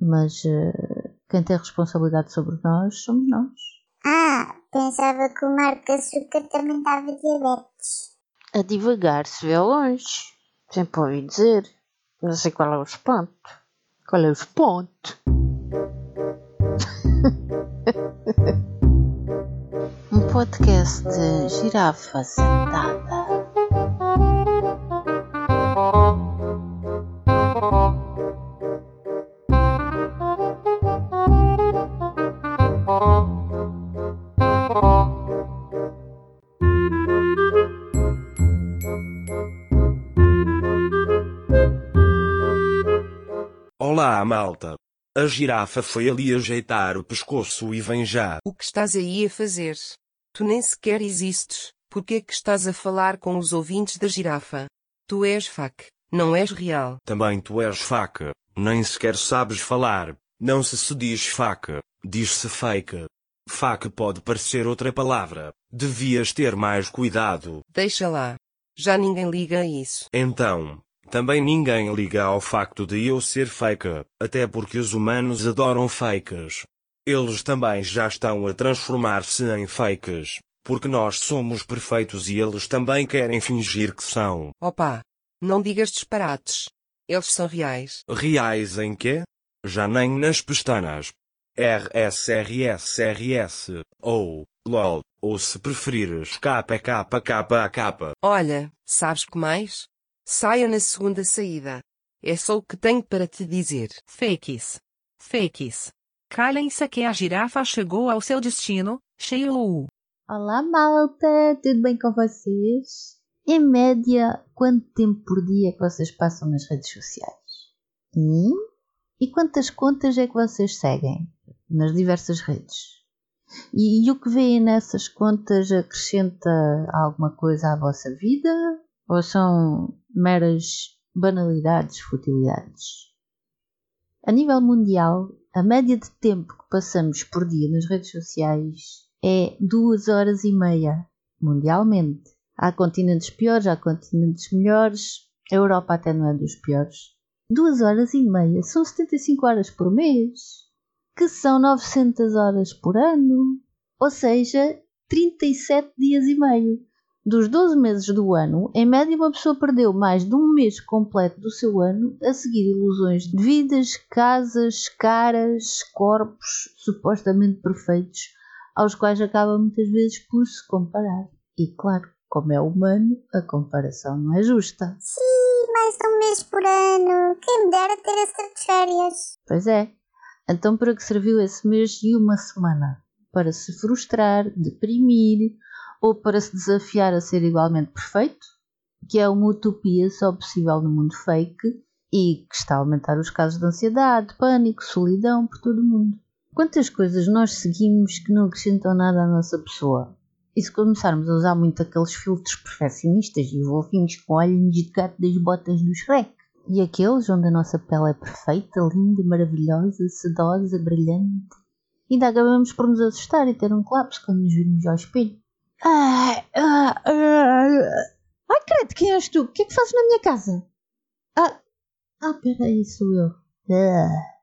mas uh, quem tem responsabilidade sobre nós somos nós. Ah, pensava que o Marco Açúcar também estava diabetes. A divagar se vê longe. Sempre ouvi dizer. Não sei qual é o espanto. Qual é o espanto? um podcast de girafa sentada. A girafa foi ali ajeitar o pescoço e vem já. O que estás aí a fazer? Tu nem sequer existes. Por que é que estás a falar com os ouvintes da girafa? Tu és fac, não és real. Também tu és faca. Nem sequer sabes falar. Não se se diz faca, diz-se fake. Faca pode parecer outra palavra. Devias ter mais cuidado. Deixa lá. Já ninguém liga a isso. Então, também ninguém liga ao facto de eu ser fake, até porque os humanos adoram fakes. Eles também já estão a transformar-se em fakes, porque nós somos perfeitos e eles também querem fingir que são. Opa! Não digas disparates. Eles são reais. Reais em quê? Já nem nas pestanas. RSRSRS, ou, LOL, ou se preferires KKKKK. Olha, sabes que mais? Saia na segunda saída. É só o que tenho para te dizer. Fakes. Fakes. Calem-se que a girafa chegou ao seu destino, cheio. Olá malta, tudo bem com vocês? Em média, quanto tempo por dia é que vocês passam nas redes sociais? Hum? E quantas contas é que vocês seguem nas diversas redes? E, e o que veem nessas contas acrescenta alguma coisa à vossa vida? Ou são meras banalidades, futilidades? A nível mundial, a média de tempo que passamos por dia nas redes sociais é duas horas e meia, mundialmente. Há continentes piores, há continentes melhores. A Europa até não é dos piores. Duas horas e meia são 75 horas por mês, que são 900 horas por ano, ou seja, 37 dias e meio. Dos 12 meses do ano, em média uma pessoa perdeu mais de um mês completo do seu ano a seguir ilusões de vidas, casas, caras, corpos supostamente perfeitos, aos quais acaba muitas vezes por se comparar. E claro, como é humano, a comparação não é justa. Sim, mais de um mês por ano. Quem me dera ter essas férias. Pois é. Então para que serviu esse mês e uma semana? Para se frustrar, deprimir ou para se desafiar a ser igualmente perfeito, que é uma utopia só possível no mundo fake e que está a aumentar os casos de ansiedade, pânico, solidão por todo o mundo. Quantas coisas nós seguimos que não acrescentam nada à nossa pessoa? E se começarmos a usar muito aqueles filtros perfeccionistas e vovinhos com olhinhos de gato das botas do Shrek? E aqueles onde a nossa pele é perfeita, linda, maravilhosa, sedosa, brilhante? Ainda acabamos por nos assustar e ter um colapso quando nos virmos ao espelho. Ai, ai, ai, ai credo, quem és tu? O que é que fazes na minha casa? Ah, ah peraí, sou eu. Ah.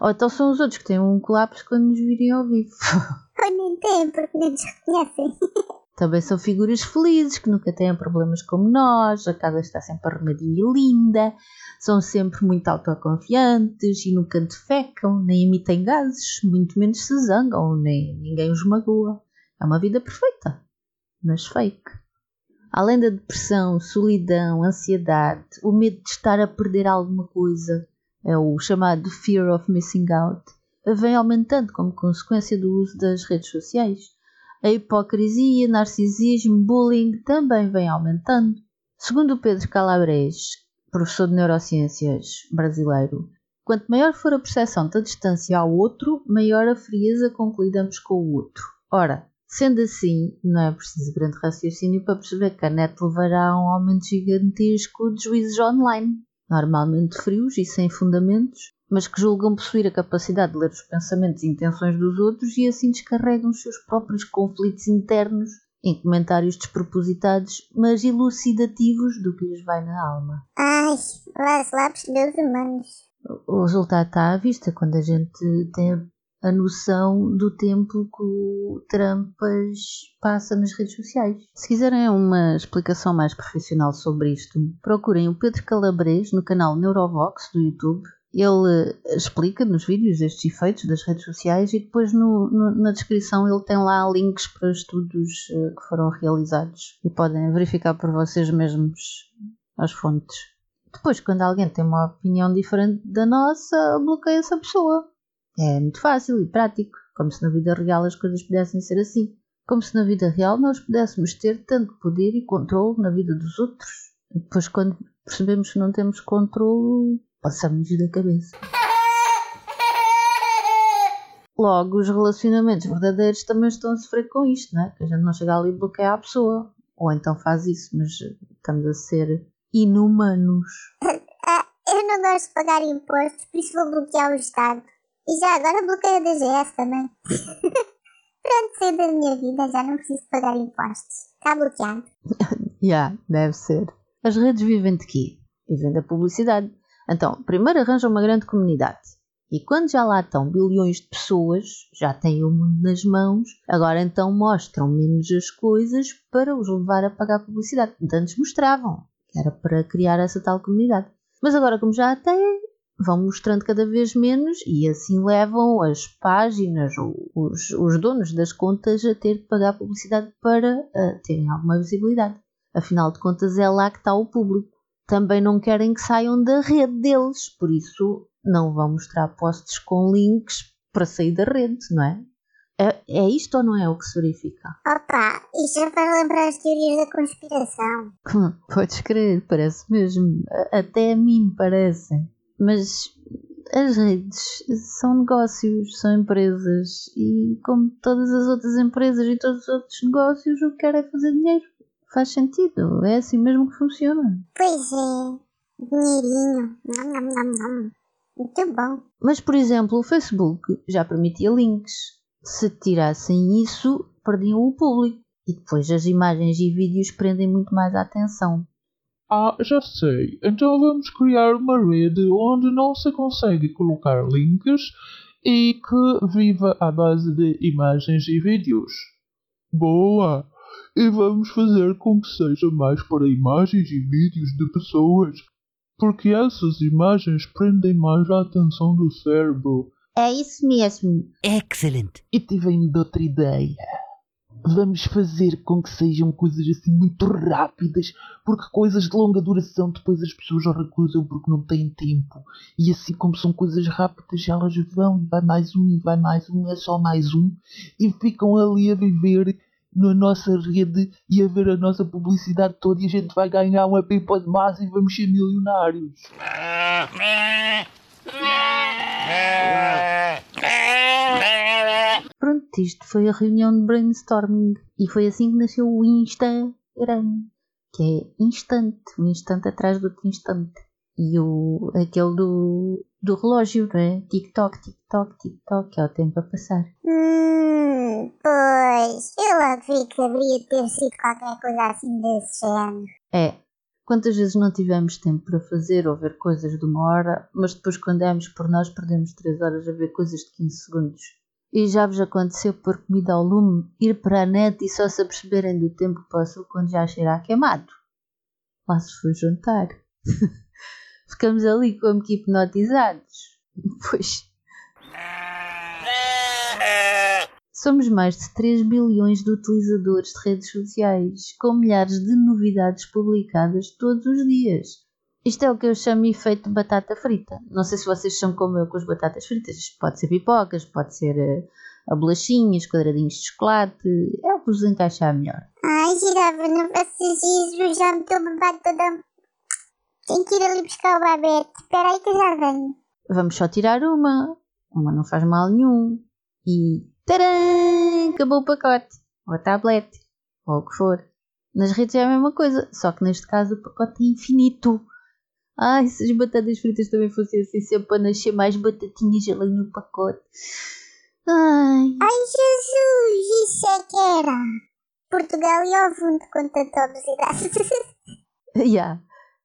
Ou então são os outros que têm um colapso quando nos virem ao vivo. Ou nem têm, porque nem nos reconhecem. Também são figuras felizes que nunca têm problemas como nós, a casa está sempre arrumadinha e linda, são sempre muito autoconfiantes e nunca defecam, nem emitem gases, muito menos se zangam, nem ninguém os magoa. É uma vida perfeita, mas fake. Além da depressão, solidão, ansiedade, o medo de estar a perder alguma coisa, é o chamado fear of missing out, vem aumentando como consequência do uso das redes sociais. A hipocrisia, narcisismo, bullying também vem aumentando. Segundo o Pedro Calabres, professor de neurociências brasileiro, quanto maior for a percepção da distância ao outro, maior a frieza com que lidamos com o outro. Ora, Sendo assim, não é preciso grande raciocínio para perceber que a net levará a um aumento gigantesco de juízes online, normalmente frios e sem fundamentos, mas que julgam possuir a capacidade de ler os pensamentos e intenções dos outros e assim descarregam os seus próprios conflitos internos em comentários despropositados, mas elucidativos do que lhes vai na alma. Ai, lá lá dos humanos. o resultado está à vista quando a gente tem a noção do tempo que o Trumpas passa nas redes sociais. Se quiserem uma explicação mais profissional sobre isto, procurem o Pedro Calabres no canal Neurovox do YouTube. Ele explica nos vídeos estes efeitos das redes sociais e depois no, no, na descrição ele tem lá links para estudos eh, que foram realizados e podem verificar por vocês mesmos as fontes. Depois, quando alguém tem uma opinião diferente da nossa, bloqueia essa pessoa. É muito fácil e prático, como se na vida real as coisas pudessem ser assim. Como se na vida real nós pudéssemos ter tanto poder e controle na vida dos outros. E depois, quando percebemos que não temos controle, passamos da cabeça. Logo, os relacionamentos verdadeiros também estão a sofrer com isto, não é? Que a gente não chega ali e bloqueia a pessoa. Ou então faz isso, mas estamos a ser inumanos. Eu não gosto de pagar impostos, por isso vou bloquear o Estado. E já agora bloqueio a DGS também. Pronto, saí da minha vida, já não preciso pagar impostos. Está bloqueado. Já, yeah, deve ser. As redes vivem de quê? Vivem da publicidade. Então, primeiro arranjam uma grande comunidade. E quando já lá estão bilhões de pessoas, já têm o mundo nas mãos, agora então mostram menos as coisas para os levar a pagar publicidade. Antes mostravam, era para criar essa tal comunidade. Mas agora, como já a têm, vão mostrando cada vez menos e assim levam as páginas, os, os donos das contas a ter que pagar publicidade para uh, terem alguma visibilidade. Afinal de contas, é lá que está o público. Também não querem que saiam da rede deles, por isso não vão mostrar posts com links para sair da rede, não é? É, é isto ou não é o que se verifica? Opa, isto já faz lembrar as teorias da conspiração. Podes crer, parece mesmo. Até a mim parece. Mas as redes são negócios, são empresas e como todas as outras empresas e todos os outros negócios o que querem é fazer dinheiro. Faz sentido, é assim mesmo que funciona. Pois é, dinheirinho, nom, nom, nom, nom. muito bom. Mas por exemplo, o Facebook já permitia links. Se tirassem isso, perdiam o público. E depois as imagens e vídeos prendem muito mais a atenção. Ah, já sei. Então vamos criar uma rede onde não se consegue colocar links e que viva à base de imagens e vídeos. Boa! E vamos fazer com que seja mais para imagens e vídeos de pessoas, porque essas imagens prendem mais a atenção do cérebro. É isso mesmo. Excellent. E tive ainda outra ideia vamos fazer com que sejam coisas assim muito rápidas, porque coisas de longa duração depois as pessoas recusam porque não têm tempo. E assim como são coisas rápidas, elas vão e vai mais um e vai mais um, é só mais um, e ficam ali a viver na nossa rede e a ver a nossa publicidade toda e a gente vai ganhar uma pipa de massa e vamos ser milionários. Pronto, isto foi a reunião de brainstorming e foi assim que nasceu o Instagram, que é instante, um instante atrás do outro instante. E o, aquele do, do relógio, não é? TikTok, TikTok, TikTok, é o tempo a passar. Hum, pois, eu logo vi que haveria ter sido qualquer coisa assim desse género. É, quantas vezes não tivemos tempo para fazer ou ver coisas de uma hora, mas depois quando demos por nós perdemos 3 horas a ver coisas de 15 segundos. E já vos aconteceu pôr comida ao lume, ir para a net e só se aperceberem do tempo que passou quando já cheira a queimado. Lá se foi jantar. Ficamos ali como que hipnotizados. Pois. Somos mais de 3 bilhões de utilizadores de redes sociais, com milhares de novidades publicadas todos os dias. Isto é o que eu chamo efeito batata frita. Não sei se vocês são como eu com as batatas fritas. Pode ser pipocas, pode ser uh, a bolachinhas, quadradinhos de chocolate. É o que vos encaixar melhor. Ai, girafa, não faças isso. Já me estou babado toda. Tenho que ir ali buscar o babete. Espera aí que eu já venho. Vamos só tirar uma. Uma não faz mal nenhum. E. Tcharam! Acabou o pacote. Ou a tablete. Ou o que for. Nas redes é a mesma coisa, só que neste caso o pacote é infinito. Ai, se as batatas fritas também fossem assim, sempre para nascer mais batatinhas ali no pacote. Ai. Ai, Jesus, isso é que era. Portugal e ao fundo com tanta obesidade. yeah,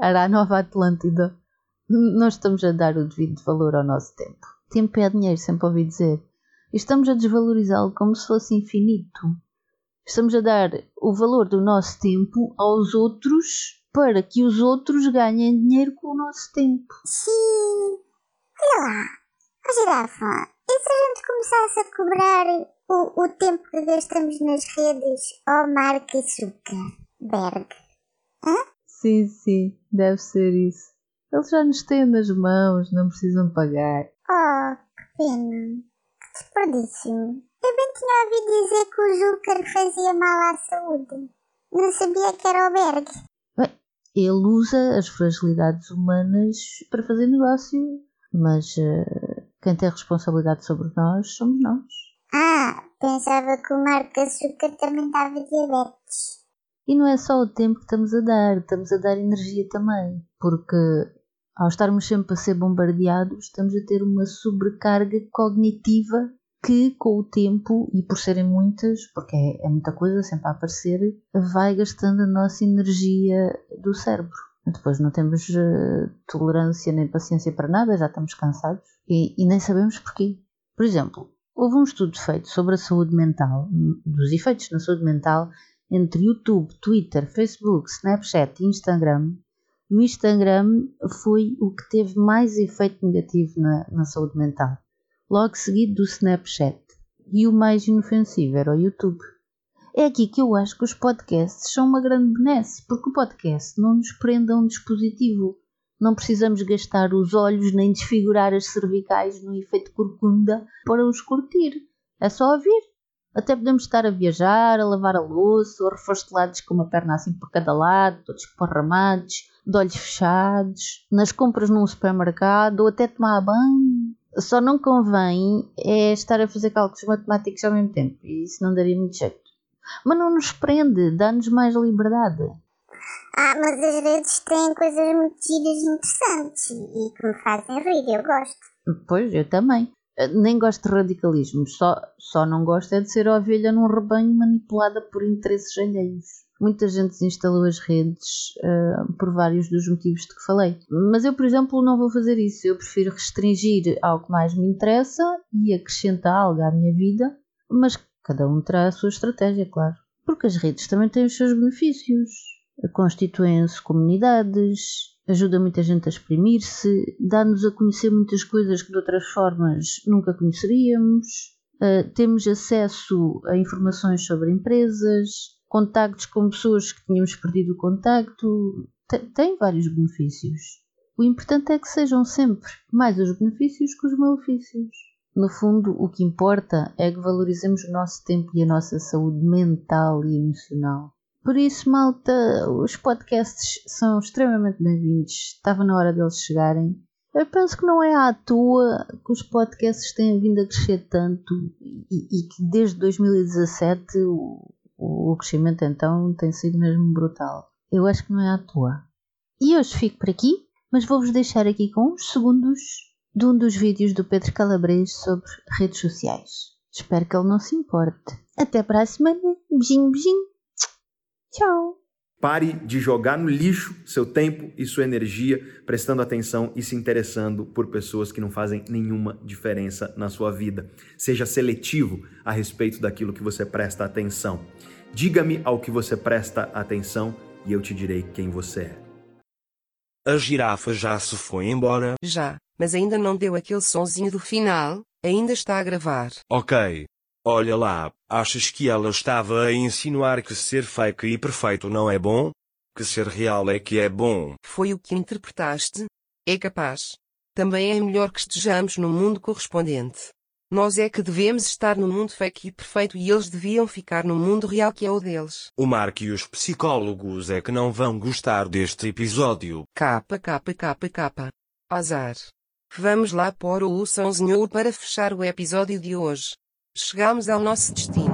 era a nova Atlântida. Não estamos a dar o devido valor ao nosso tempo. Tempo é dinheiro, sempre ouvi dizer. E estamos a desvalorizá-lo como se fosse infinito. Estamos a dar o valor do nosso tempo aos outros para que os outros ganhem dinheiro com o nosso tempo. Sim. Olha lá. Ó girafa, e se a gente começasse a cobrar o, o tempo que gastamos nas redes ao Mark Zuckerberg? Sim, sim, deve ser isso. Eles já nos têm nas mãos, não precisam pagar. Oh, que pena. Que desperdício. Eu bem tinha ouvido dizer que o Zucker fazia mal à saúde. Não sabia que era o Berg. Ele usa as fragilidades humanas para fazer negócio, mas eh, quem tem responsabilidade sobre nós somos nós. Ah, pensava que o Mark Zucker também estava diabetes. E não é só o tempo que estamos a dar, estamos a dar energia também, porque ao estarmos sempre a ser bombardeados, estamos a ter uma sobrecarga cognitiva que, com o tempo e por serem muitas, porque é, é muita coisa sempre a aparecer, vai gastando a nossa energia do cérebro. Depois não temos eh, tolerância nem paciência para nada, já estamos cansados e, e nem sabemos porquê. Por exemplo, houve um estudo feito sobre a saúde mental, dos efeitos na saúde mental entre YouTube, Twitter, Facebook, Snapchat e Instagram. E o Instagram foi o que teve mais efeito negativo na, na saúde mental, logo seguido do Snapchat. E o mais inofensivo era o YouTube. É aqui que eu acho que os podcasts são uma grande benesse, porque o podcast não nos prende a um dispositivo. Não precisamos gastar os olhos nem desfigurar as cervicais no efeito corcunda para os curtir. É só ouvir. Até podemos estar a viajar, a lavar a louça, ou refastelados com uma perna assim por cada lado, todos esparramados, de olhos fechados, nas compras num supermercado, ou até tomar banho. Só não convém é estar a fazer cálculos matemáticos ao mesmo tempo, e isso não daria muito jeito. Mas não nos prende, dá-nos mais liberdade. Ah, mas as redes têm coisas muito giras e interessantes e que me fazem rir, eu gosto. Pois, eu também. Nem gosto de radicalismo, só, só não gosto é de ser ovelha num rebanho manipulada por interesses alheios. Muita gente desinstalou as redes uh, por vários dos motivos de que falei. Mas eu, por exemplo, não vou fazer isso. Eu prefiro restringir ao que mais me interessa e acrescentar algo à minha vida, mas cada um terá a sua estratégia, claro. Porque as redes também têm os seus benefícios. Constituem-se comunidades, ajuda muita gente a exprimir-se, dá-nos a conhecer muitas coisas que de outras formas nunca conheceríamos, uh, temos acesso a informações sobre empresas, contactos com pessoas que tínhamos perdido o contacto, tem, vários benefícios. O importante é que sejam sempre mais os benefícios que os malefícios. No fundo, o que importa é que valorizemos o nosso tempo e a nossa saúde mental e emocional. Por isso, malta, os podcasts são extremamente bem-vindos. Estava na hora deles chegarem. Eu penso que não é à toa que os podcasts têm vindo a crescer tanto e, e que desde 2017 o, o crescimento então tem sido mesmo brutal. Eu acho que não é à toa. E hoje fico por aqui, mas vou-vos deixar aqui com uns segundos de um dos vídeos do Pedro Calabres sobre redes sociais. Espero que ele não se importe. Até para a semana. Beijinho, beijinho. Tchau. Pare de jogar no lixo seu tempo e sua energia prestando atenção e se interessando por pessoas que não fazem nenhuma diferença na sua vida. Seja seletivo a respeito daquilo que você presta atenção. Diga-me ao que você presta atenção e eu te direi quem você é. A girafa já se foi embora? Já, mas ainda não deu aquele sonzinho do final, ainda está a gravar. Ok. Olha lá, achas que ela estava a insinuar que ser fake e perfeito não é bom? Que ser real é que é bom? Foi o que interpretaste? É capaz. Também é melhor que estejamos no mundo correspondente. Nós é que devemos estar no mundo fake e perfeito e eles deviam ficar no mundo real que é o deles. O Mark e os psicólogos é que não vão gostar deste episódio. Capa, capa, capa, capa. Azar. Vamos lá pôr o sonzinho para fechar o episódio de hoje. Chegamos ao nosso destino.